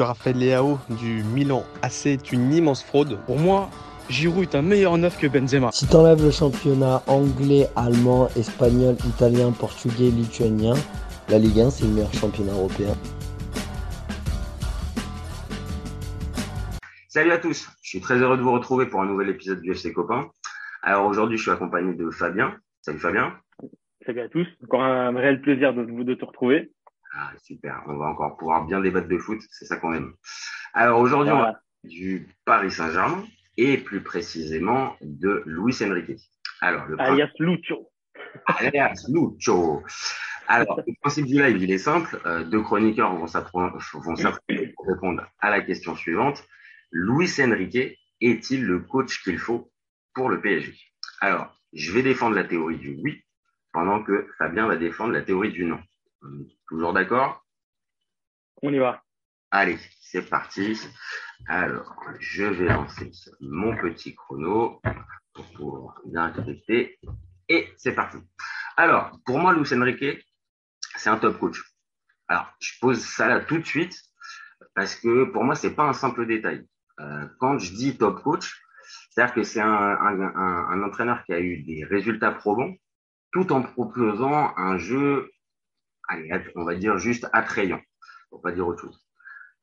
Raphaël Leao du Milan AC est une immense fraude. Pour moi, Giroud est un meilleur neuf que Benzema. Si t'enlèves le championnat anglais, allemand, espagnol, italien, portugais, lituanien, la Ligue 1 c'est le meilleur championnat européen. Salut à tous, je suis très heureux de vous retrouver pour un nouvel épisode du FC Copain. Alors aujourd'hui, je suis accompagné de Fabien. Salut Fabien. Salut à tous, encore un réel plaisir de, de te retrouver. Ah, super, on va encore pouvoir bien débattre de foot, c'est ça qu'on aime. Alors aujourd'hui, on va du Paris Saint-Germain et plus précisément de Luis Enrique. Alors, le alias Lucho. Alias Lucho. Alors, le principe du live, il est simple. Euh, deux chroniqueurs vont s'affronter pour répondre à la question suivante. Luis Enrique est-il le coach qu'il faut pour le PSG Alors, je vais défendre la théorie du oui, pendant que Fabien va défendre la théorie du non. Toujours d'accord? On y va. Allez, c'est parti. Alors, je vais lancer mon petit chrono pour pouvoir bien respecter. Et c'est parti. Alors, pour moi, Luis Enrique, c'est un top coach. Alors, je pose ça là tout de suite parce que pour moi, c'est pas un simple détail. Euh, quand je dis top coach, c'est-à-dire que c'est un, un, entraîneur qui a eu des résultats probants tout en proposant un jeu on va dire juste attrayant, pour pas dire autre chose.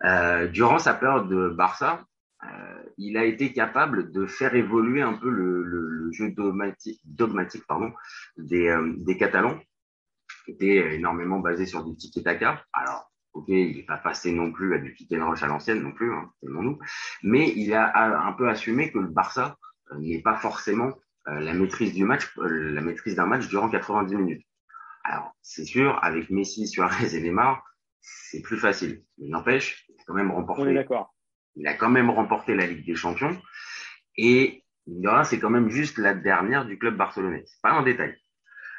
Euh, durant sa période de Barça, euh, il a été capable de faire évoluer un peu le, jeu dogmatique, euh, des Catalans, qui était énormément basé sur du tiki-taka. Alors, ok, il n'est pas passé non plus à du pick and rush à l'ancienne non plus, hein, nous, mais il a, un peu assumé que le Barça n'est pas forcément la maîtrise du match, la maîtrise d'un match durant 90 minutes. Alors, c'est sûr, avec Messi, Suarez et Neymar, c'est plus facile. Mais n'empêche, il a quand même remporté. d'accord. Il a quand même remporté la Ligue des Champions. Et c'est quand même juste la dernière du club barcelonais. C'est pas un détail.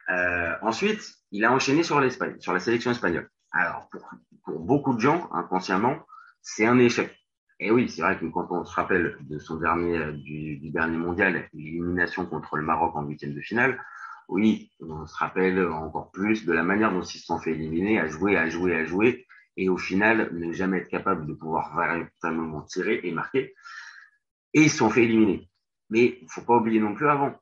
Euh, ensuite, il a enchaîné sur l'Espagne, sur la sélection espagnole. Alors, pour, pour beaucoup de gens, inconsciemment, c'est un échec. Et oui, c'est vrai que quand on se rappelle de son dernier, euh, du, du dernier mondial, l'élimination contre le Maroc en huitième de finale, oui, on se rappelle encore plus de la manière dont ils se sont fait éliminer, à jouer, à jouer, à jouer, et au final, ne jamais être capable de pouvoir véritablement tirer et marquer. Et ils se sont fait éliminer. Mais il faut pas oublier non plus avant,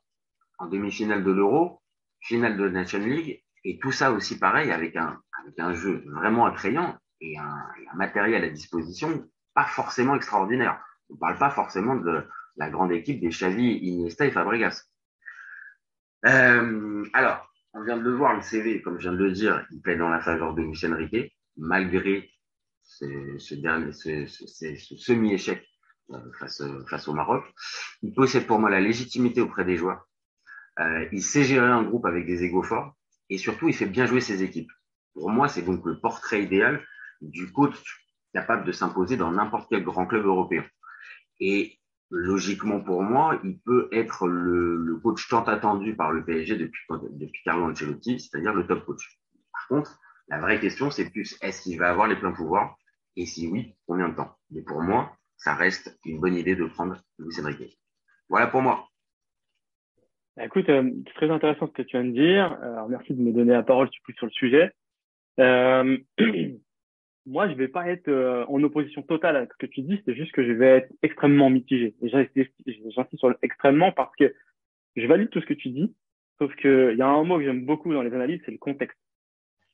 en demi-finale de l'Euro, finale de la Nation League, et tout ça aussi pareil, avec un, jeu vraiment attrayant et un, un matériel à disposition pas forcément extraordinaire. On ne parle pas forcément de la grande équipe des Xavi, Iniesta et Fabregas. Euh, alors, on vient de le voir, le CV, comme je viens de le dire, il plaît dans la faveur de Michel Riquet, malgré ce, dernier, ce, semi-échec euh, face, face au Maroc. Il possède pour moi la légitimité auprès des joueurs. Euh, il sait gérer un groupe avec des égaux forts et surtout, il fait bien jouer ses équipes. Pour moi, c'est donc le portrait idéal du coach capable de s'imposer dans n'importe quel grand club européen. Et logiquement pour moi, il peut être le, le, coach tant attendu par le PSG depuis, depuis Carlo Ancelotti, c'est-à-dire le top coach. Par contre, la vraie question, c'est plus est-ce qu'il va avoir les pleins pouvoirs? Et si oui, combien de temps? Mais pour moi, ça reste une bonne idée de prendre Luis Enrique. Voilà pour moi. Bah, écoute, euh, c'est très intéressant ce que tu viens de dire. Alors, merci de me donner la parole sur le sujet. Euh, moi, je vais pas être euh, en opposition totale à ce que tu dis, c'est juste que je vais être extrêmement mitigé. J'insiste sur le extrêmement parce que je valide tout ce que tu dis, sauf que il y a un mot que j'aime beaucoup dans les analyses, c'est le contexte.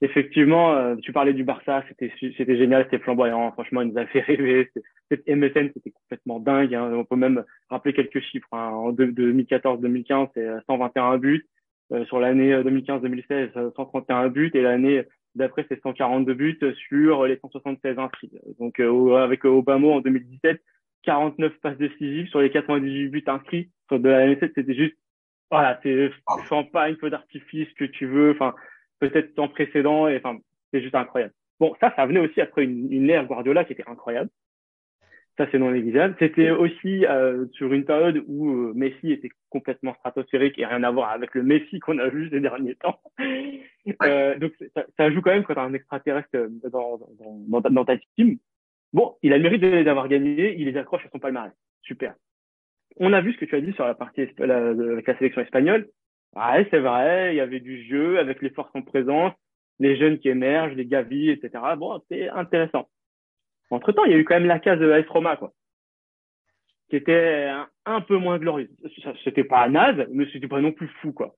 Effectivement, euh, tu parlais du Barça, c'était c'était génial, c'était flamboyant, franchement, il nous a fait rêver. Cette MSN, c'était complètement dingue. Hein. On peut même rappeler quelques chiffres. Hein. En 2014-2015, c'est 121 buts. Euh, sur l'année 2015-2016, 131 buts. Et l'année D'après, c'est 142 buts sur les 176 inscrits. Donc, euh, avec Obama en 2017, 49 passes décisives sur les 98 buts inscrits. Sur de la NSS, c'était juste, voilà, c'est champagne, feu d'artifice, que tu veux. Enfin, peut-être temps précédent. Et enfin, c'est juste incroyable. Bon, ça, ça venait aussi après une, une ère Guardiola qui était incroyable. Ça, c'est non négligeable. C'était aussi euh, sur une période où euh, Messi était complètement stratosphérique et rien à voir avec le Messi qu'on a vu ces derniers temps. Euh, donc, ça, ça, joue quand même quand un extraterrestre euh, dans, dans, dans, dans, ta team. Bon, il a le mérite d'avoir gagné, il les accroche à son palmarès. Super. On a vu ce que tu as dit sur la partie avec la sélection espagnole. Ouais, c'est vrai, il y avait du jeu avec les forces en présence, les jeunes qui émergent, les Gavi, etc. Bon, c'est intéressant. Entre temps, il y a eu quand même la case de AS Roma, quoi, qui était un, peu moins glorieuse. C'était pas naze, mais c'était pas non plus fou, quoi.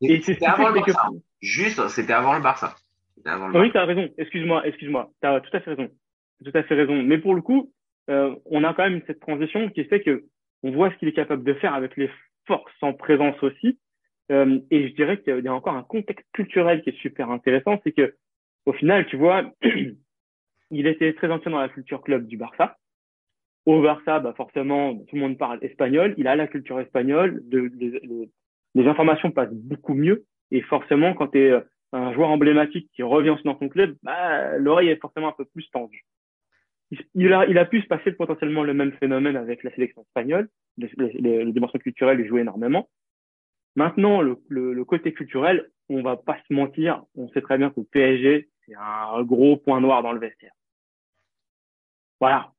Et c'était avant le Barça. Juste, c'était avant le Barça. Avant le oui, t'as raison. Excuse-moi, excuse-moi. T'as tout à fait raison. Tout à fait raison. Mais pour le coup, euh, on a quand même cette transition qui fait que on voit ce qu'il est capable de faire avec les forces en présence aussi. Euh, et je dirais qu'il y a encore un contexte culturel qui est super intéressant, c'est que au final, tu vois, il était très ancien dans la culture club du Barça. Au Barça, bah forcément, tout le monde parle espagnol. Il a la culture espagnole. Les informations passent beaucoup mieux. Et forcément, quand tu es euh, un joueur emblématique qui revient dans son club, bah, l'oreille est forcément un peu plus tendue. Il a, pu se passer potentiellement le même phénomène avec la sélection espagnole. Les, les, les dimensions culturelles énormément. Maintenant, le, le, côté culturel, on va pas se mentir, on sait très bien que le PSG, c'est un gros point noir dans le vestiaire. Voilà.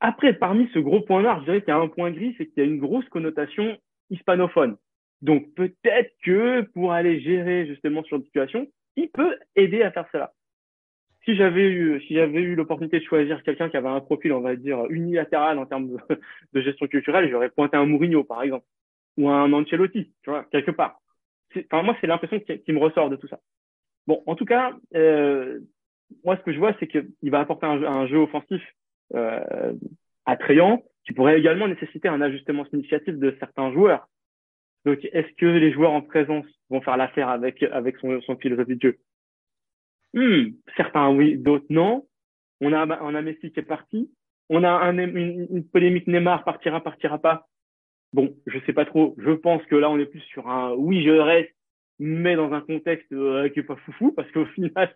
Après, parmi ce gros point noir, je dirais qu'il y a un point gris, c'est qu'il y a une grosse connotation hispanophone. Donc peut-être que pour aller gérer justement sur une situation, il peut aider à faire cela. Si j'avais eu, si j'avais eu l'opportunité de choisir quelqu'un qui avait un profil, on va dire, unilatéral en termes de, gestion culturelle, j'aurais pointé un Mourinho, par exemple ou un Ancelotti, tu vois, quelque part. Enfin, moi, c'est l'impression qui, qui, me ressort de tout ça. Bon, en tout cas, euh, moi, ce que je vois, c'est qu'il va apporter un, un jeu offensif euh, attrayant, qui pourrait également nécessiter un ajustement significatif de certains joueurs. Donc, est-ce que les joueurs en présence vont faire l'affaire avec avec son, son philosophie de jeu? Hmm, Certains oui, d'autres non. On a on a Messi qui est parti. On a un, une, une polémique Neymar partira partira pas. Bon, je sais pas trop. Je pense que là, on est plus sur un oui, je reste, mais dans un contexte euh, qui est pas foufou, parce qu'au final,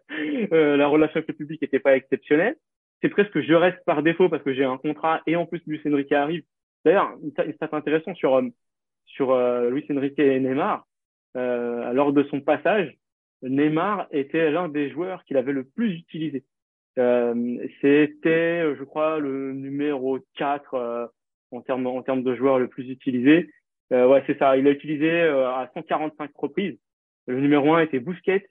euh, la relation avec le public n'était pas exceptionnelle. C'est presque je reste par défaut parce que j'ai un contrat et en plus Luis Enrique arrive. D'ailleurs, c'est intéressant sur euh, sur Luis Enrique et Neymar. lors de son passage, Neymar était l'un des joueurs qu'il avait le plus utilisé. C'était, je crois, le numéro 4 en termes en termes de joueurs le plus utilisé. Euh, ouais, c'est ça. Il a utilisé euh, à 145 reprises. Le numéro 1 était Bousquet,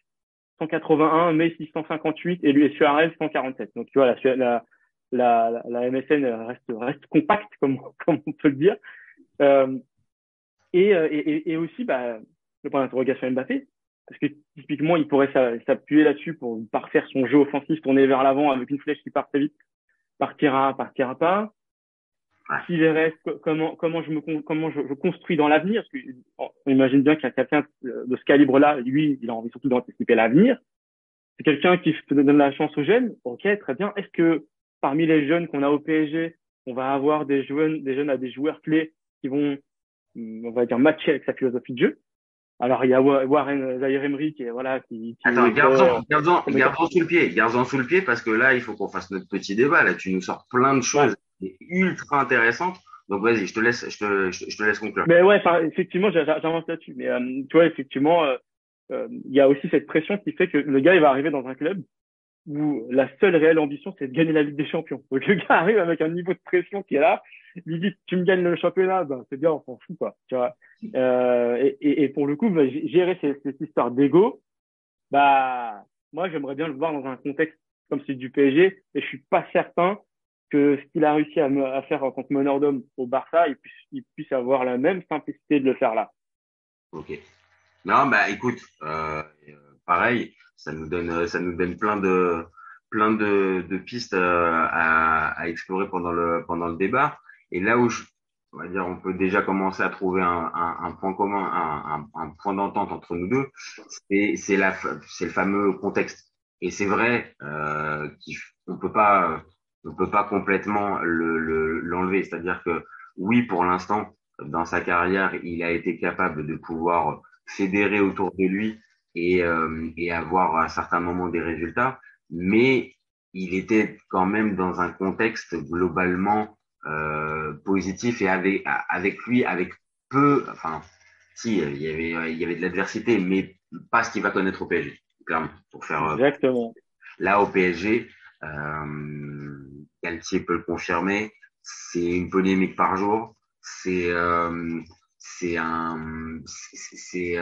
181, Messi 158 et lui Suarez 147. Donc tu vois la la la, la MSN reste reste compacte comme comme on peut le dire. Euh, et, euh, et, et aussi bah, le point d'interrogation Mbappé parce que typiquement il pourrait s'appuyer là-dessus pour parfaire son jeu offensif, tourner vers l'avant avec une flèche qui part très vite, partira partira pas s'il reste, comment comment je me comment je, construis dans l'avenir parce que on imagine bien qu'il y a quelqu'un de ce calibre-là, lui, il a envie surtout d'anticiper l'avenir. C'est quelqu'un qui donne la chance aux jeunes. Ok, très bien. Est-ce que parmi les jeunes qu'on a au PSG, on va avoir des jeunes des jeunes à des joueurs clés qui vont, hum, on va dire, matcher avec sa philosophie de jeu? Alors il y a Warren Zaire Emery qui est voilà qui, qui Attends, garde-en, garde-en, garde-en sous le pied, garde-en sous le pied parce que là il faut qu'on fasse notre petit débat là. Tu nous sors plein de choses ultra intéressante. Donc vas-y, je te laisse, je te, je te laisse conclure. Mais ouais, effectivement, j'avance là-dessus. Mais euh, tu vois, effectivement, euh, euh, il y a aussi cette pression qui fait que le gars, il va arriver dans un club où la seule réelle ambition, c'est de gagner la Ligue des Champions. Donc le gars arrive avec un niveau de pression qui est là. Il dit, tu me gagnes le championnat, ben c'est bien, on s'en fout quoi. Tu vois. et, et, et, pour le coup, bah, gérer cette, cette histoire d'ego, bah moi, j'aimerais bien le voir dans un contexte comme celui du PSG, et je suis pas certain que ce qu'il a réussi à, faire en tant que meneur d'homme au Barça, il puisse, avoir la même simplicité de le faire là. Ok. Non, bah écoute, euh, pareil, ça nous donne, ça nous donne plein de, plein de, pistes euh, à, explorer pendant le, pendant le débat. Et là où on va dire, on peut déjà commencer à trouver un, point commun, un, point d'entente entre nous deux, c'est, c'est le fameux contexte. Et c'est vrai euh, qu'on peut pas on ne peut pas complètement l'enlever. Le, C'est-à-dire que oui, pour l'instant, dans sa carrière, il a été capable de pouvoir fédérer autour de lui et, euh, et avoir à certains moments des résultats, mais il était quand même dans un contexte globalement euh, positif et avec, avec lui, avec peu, enfin, si, il y avait, il y avait de l'adversité, mais pas ce qu'il va connaître au PSG, clairement, pour faire. Euh, Exactement. Là, au PSG, euh, Galtier peut le confirmer. C'est une polémique par jour. C'est euh, c'est un c'est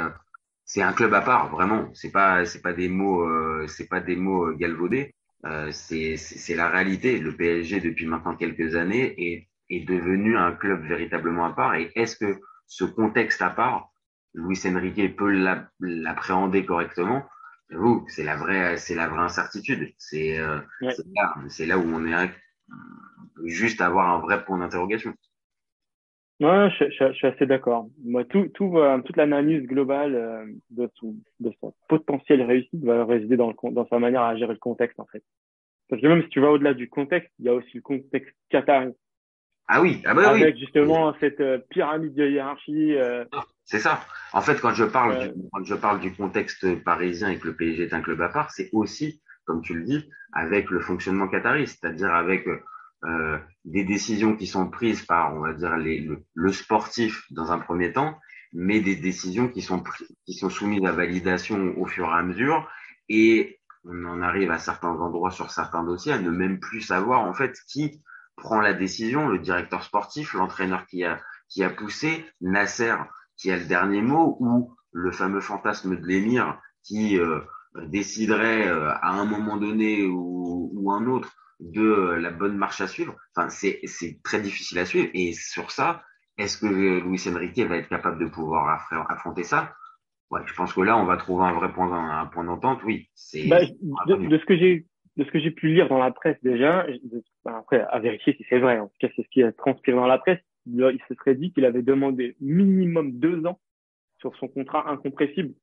c'est un club à part vraiment. C'est pas c'est pas des mots euh, c'est pas des mots galvaudés. euh, c'est la réalité. Le PSG, depuis maintenant quelques années, est, est devenu un club véritablement à part. Et est-ce que ce contexte à part, Luis Enrique peut l'appréhender correctement? C'est la vraie, c'est la vraie incertitude. C'est euh, là, là, où on est juste avoir un vrai point d'interrogation. Ouais, je, je, je, suis assez d'accord. Moi, tout, tout, euh, toute l'analyse globale euh, de, son, de son potentiel réussite va résider dans, le, dans sa manière à gérer le contexte, en fait. Parce que même si tu vas au-delà du contexte, il y a aussi le contexte qatari. Ah oui, ah bah Avec justement cette euh, pyramide de hiérarchie. C'est ça. En fait, quand je parle, du, quand je parle du contexte parisien et que le PSG est un club à part, c'est aussi, comme tu le dis, avec le fonctionnement qatari, c'est-à-dire avec euh, des décisions qui sont prises par, on va dire, le, sportif dans un premier temps, mais des décisions qui sont, qui sont soumises à validation au fur et à mesure. Et on en arrive à certains endroits sur certains dossiers à ne même plus savoir en fait qui prend la décision, le directeur sportif, l'entraîneur qui a, qui a poussé, Nasser qui a le dernier mot, ou le fameux fantasme de l'émir qui euh, déciderait euh, à un moment donné ou, ou un autre de euh, la bonne marche à suivre. Enfin, c'est très difficile à suivre. Et sur ça, est-ce que Luis Enrique va être capable de pouvoir affronter ça? Ouais, je pense que là, on va trouver un vrai point, un point d'entente. Oui, c'est. Bah, de, ce que j'ai, de ce que j'ai pu lire dans la presse déjà, après à vérifier si c'est vrai. En tout cas, c'est ce qui a transpiré dans la presse. Il se serait dit qu'il avait demandé minimum deux ans sur son contrat incompressible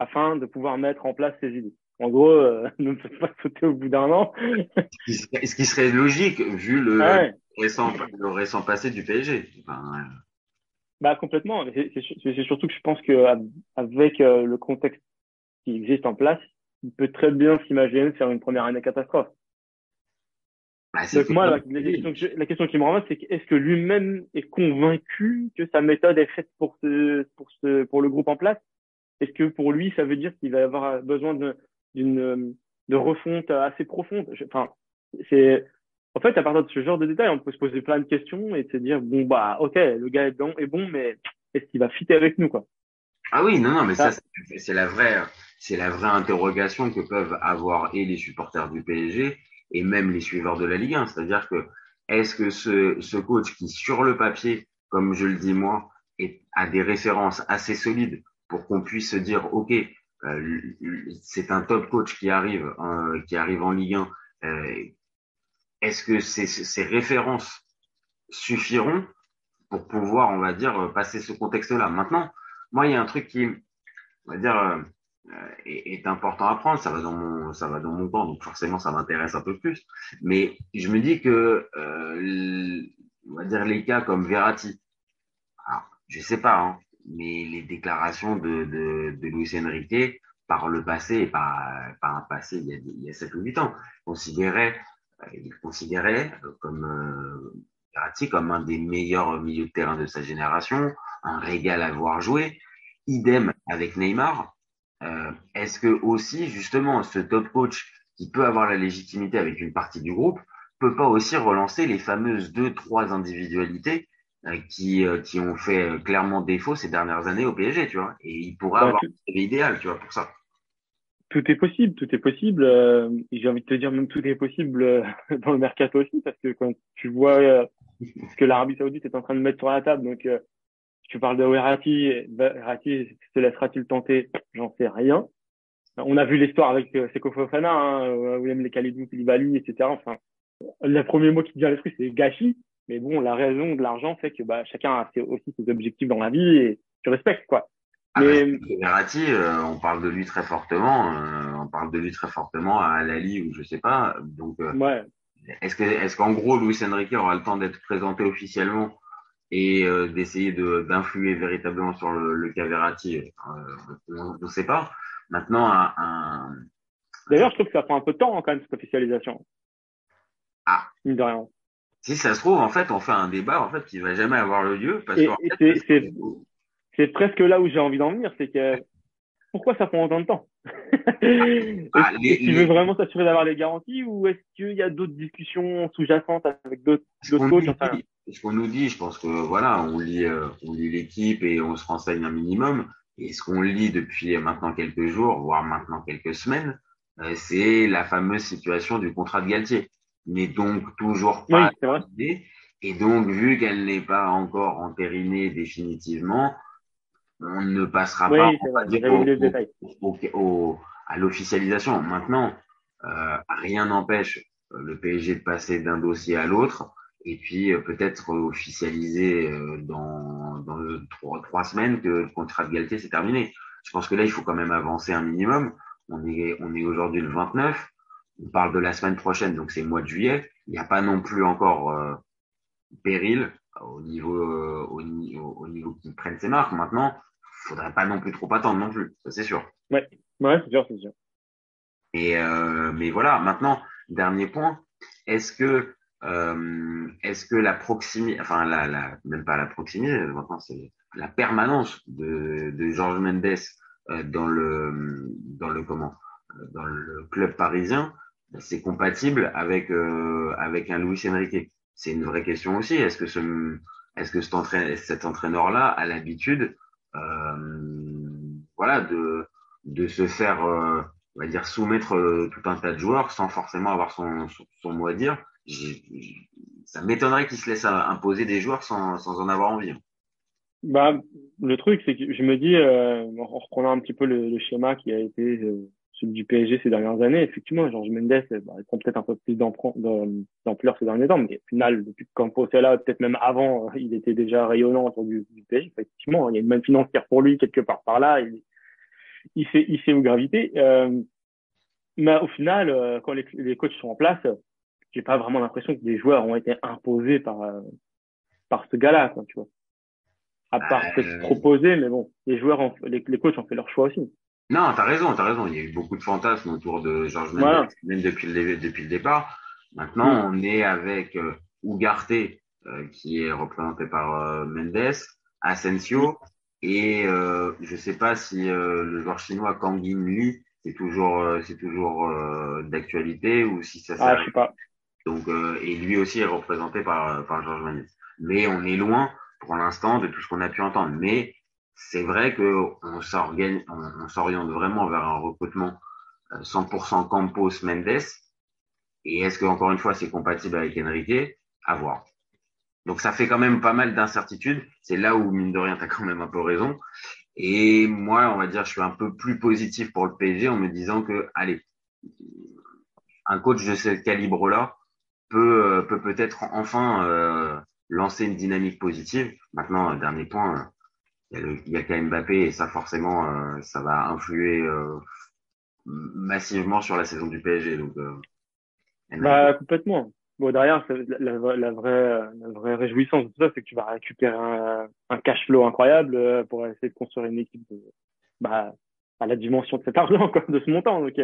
afin de pouvoir mettre en place ses idées. En gros, euh, ne peut pas sauter au bout d'un an. ce qui serait logique vu le, récent, le récent passé du PSG. Enfin, bah complètement. C'est surtout que je pense que avec euh, le contexte qui existe en place, il peut très bien s'imaginer faire une première année catastrophe. Bah, Donc moi, la, question la, question qui me rend, c'est est-ce que lui-même est convaincu que sa méthode est faite pour ce, pour ce, pour le groupe en place? Est-ce que pour lui, ça veut dire qu'il va avoir besoin d'une de refonte assez profonde? Enfin, c'est en fait à partir de ce genre de détails, on peut se poser plein de questions et se dire bon bah ok, le gars est bon, est bon mais est-ce qu'il va fitter avec nous quoi? Ah oui, non non, mais ça, c'est la vraie c'est la vraie interrogation que peuvent avoir et les supporters du PSG et même les suiveurs de la Ligue 1, c'est-à-dire que est-ce que ce, ce coach qui sur le papier, comme je le dis moi, est, a des références assez solides pour qu'on puisse se dire ok, euh, c'est un top coach qui arrive, euh, qui arrive en Ligue 1. Euh, est-ce que ces, ces références suffiront pour pouvoir, on va dire, passer ce contexte-là? Maintenant, moi, il y a un truc qui, on va dire, est, important à prendre. Ça va dans mon, ça va dans mon temps, donc forcément, ça m'intéresse un peu plus. Mais je me dis que, on va dire, les cas comme Verratti, alors, je sais pas, hein, mais les déclarations de, de, de Luis Enrique par le passé, par, par un passé il y a, il y a 7 ou 8 ans, considérait, euh, il considérait comme euh, comme un des meilleurs milieux de terrain de sa génération, un régal à voir jouer. Idem avec Neymar. Euh, Est-ce que aussi justement ce top coach qui peut avoir la légitimité avec une partie du groupe peut pas aussi relancer les fameuses deux trois individualités qui, euh, qui ont fait euh, clairement défaut ces dernières années au PSG, tu vois. Et il pourra bah, avoir l'idéal, tu vois, pour ça. Tout est possible, tout est possible. J'ai envie de te dire même tout est possible dans le mercato aussi, parce que quand tu vois ce que l'Arabie Saoudite est en train de mettre sur la table, donc tu parles de Verratti, Verratti se laissera-t-il tenter? J'en sais rien. On a vu l'histoire avec Seko Fofana, hein, William Lekalidou, Koulibaly, etc. Enfin, le premier mot qui vient à l'esprit, c'est gâchis. Mais bon, la raison de l'argent fait que bah, chacun a aussi ses objectifs dans la vie et tu respectes, quoi. Ah mais Verratti, euh, on parle de lui très fortement. Euh, on parle de lui très fortement à Lali ou je sais pas. Donc, euh, ouais. est-ce que, est-ce qu'en gros, Luis Enrique aura le temps d'être présenté officiellement et d'essayer de, d'influer véritablement sur le, le cas Verratti On ne sait pas. Maintenant, un, un... D'ailleurs, je trouve que ça prend un peu de temps hein, quand même cette officialisation. Ah. Mine de rien si ça se trouve, en fait, on fait un débat en fait qui va jamais avoir le lieu parce que c'est presque là où j'ai envie d'en venir, c'est que pourquoi ça prend autant de temps? Ah, Tu veux vraiment s'assurer d'avoir les garanties ou est-ce qu'il y a d'autres discussions sous-jacentes avec d'autres coachs Ce qu'on nous dit, je pense que voilà, on lit, euh, on lit l'équipe et on se renseigne un minimum. Et ce qu'on lit depuis maintenant quelques jours, voire maintenant quelques semaines, euh, c'est la fameuse situation du contrat de Galtier. N'est donc toujours pas oui, Et donc, vu qu'elle n'est pas encore entérinée définitivement, on ne passera pas au, à l'officialisation. Maintenant, euh, rien n'empêche euh, le PSG de passer d'un dossier à l'autre et puis euh, peut-être officialiser euh, dans, dans trois, trois, semaines que le contrat de Galtier s'est terminé. Je pense que là, il faut quand même avancer un minimum. On est, on est aujourd'hui le 29. On parle de la semaine prochaine, donc c'est le mois de juillet. Il n'y a pas non plus encore euh, péril au niveau, euh, au, niveau, au niveau qui prennent ses marques. Maintenant, faudrait pas non plus trop attendre non plus, ça c'est sûr. Ouais, ouais, c'est sûr, c'est sûr. Et euh, mais voilà, maintenant, dernier point, est-ce que euh, est-ce que la proximité, enfin la, la, même pas la proximité, maintenant c'est la permanence de, de Georges Mendes euh, dans le dans le comment dans le club parisien, c'est compatible avec euh, avec un Luis Enrique. C'est une vraie question aussi. Est-ce que ce est-ce que cet, entraîneur, cet entraîneur-là a l'habitude, euh, voilà, de de se faire, euh, on va dire, soumettre euh, tout un tas de joueurs sans forcément avoir son son, son mot à dire? Ça m'étonnerait qu'il se laisse imposer des joueurs sans, sans en avoir envie. Bah, le truc, c'est que je me dis, euh, en reprenant un petit peu le, le schéma qui a été euh, celui du PSG ces dernières années, effectivement, Georges Mendes, bah, il prend peut-être un peu plus d'ampleur ces derniers temps, mais au final, depuis que Campos est là, peut-être même avant, euh, il était déjà rayonnant autour du, du PSG. Effectivement, il y a une manne financière pour lui quelque part par là. Il, il sait, il sait où graviter. Euh, mais au final, euh, quand les, les coachs sont en place, j'ai pas vraiment l'impression que des joueurs ont été imposés par euh, par ce gars-là, quoi, tu vois. À part euh... peut-être proposer, mais bon, les joueurs, ont, les, les coachs ont fait leur choix aussi. Non, t'as raison, t'as raison. Il y a eu beaucoup de fantasmes autour de Georges Mendes, voilà. même depuis le depuis le départ. Maintenant, mmh. on est avec euh, Ugarte, euh, qui est représenté par euh, Mendes, Asensio, et euh, je sais pas si euh, le joueur chinois Kang In Lee c'est toujours c'est toujours d'actualité ou si ça ah, je sais pas. Donc, et lui aussi est représenté par, par Georges Mendes. Mais on est loin, pour l'instant, de tout ce qu'on a pu entendre. Mais c'est vrai qu'on on, on s'oriente vraiment vers un recrutement 100% Campos Mendes. Et est-ce que encore une fois c'est compatible avec Enrique? À voir. Donc ça fait quand même pas mal d'incertitudes. C'est là où mine de rien t'as quand même un peu raison. Et moi, on va dire, je suis un peu plus positif pour le PSG en me disant que, allez, un coach de ce calibre-là, peut euh, peut peut-être enfin euh, lancer une dynamique positive. Maintenant, dernier point, il y a, quand même Mbappé et ça forcément euh, ça va influer euh, massivement sur la saison du PSG. Donc, euh, bah, complètement. Bon derrière la, la, la, vraie la vraie réjouissance de tout ça, c'est que tu vas récupérer un, un cash flow incroyable pour essayer de construire une équipe de, bah, à la dimension de cet argent, quoi, de ce montant. Donc,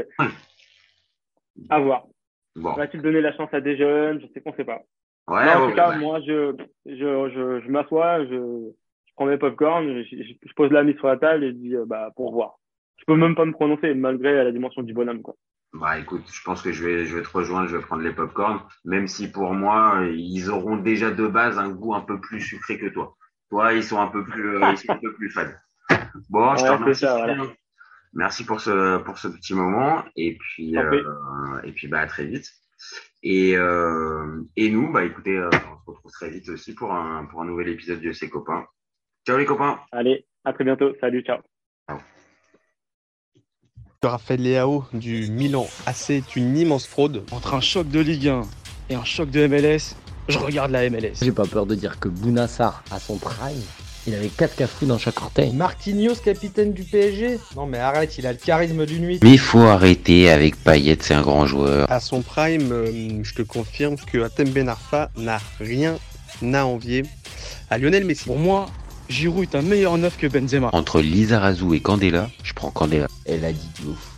à voir. Bon. Va-t-il donner la chance à des jeunes? Je sais qu'on sait pas. Ouais, en ouais, tout cas, ouais. moi, je, je, je, je m'assois, je prends mes popcorn, je, je, je pose la mise sur la table et je dis, euh, bah, pour voir. Je peux même pas me prononcer malgré la dimension du bonhomme, quoi. Bah, écoute, je pense que je vais, je vais te rejoindre, je vais prendre les popcorn, même si pour moi, ils auront déjà de base un goût un peu plus sucré que toi. Toi, ils sont un peu plus, euh, ils sont un peu plus fades. Bon, je te remercie. ça, voilà. Merci pour ce, pour ce petit moment. Et puis, euh, et puis, bah, à très vite. Et, euh, et nous, bah, écoutez, on se retrouve très vite aussi pour un, pour un nouvel épisode de Ces copains. Ciao les copains. Allez, à très bientôt. Salut, ciao. Raphaël Leao du Milan AC est une immense fraude. Entre un choc de Ligue 1 et un choc de MLS, je regarde la MLS. J'ai pas peur de dire que Bounassar, à son prime, il avait 4 cafous dans chaque orteil. Marquinhos, capitaine du PSG Non mais arrête, il a le charisme d'une nuit. Mais il faut arrêter avec Payet, c'est un grand joueur. À son prime, euh, je te confirme que Atem Ben Arfa n'a rien à envier à Lionel Messi. Pour moi, Giroud est un meilleur neuf que Benzema. Entre Lizarazu et Candela, je prends Candela. Elle a dit de ouf.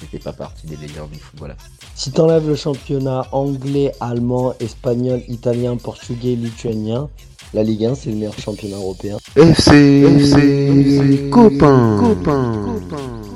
C'était pas partie des meilleurs du football. Si t'enlèves le championnat anglais, allemand, espagnol, italien, portugais, lituanien, la Ligue 1 c'est le meilleur championnat européen. FC, FC, copain, copain. copain.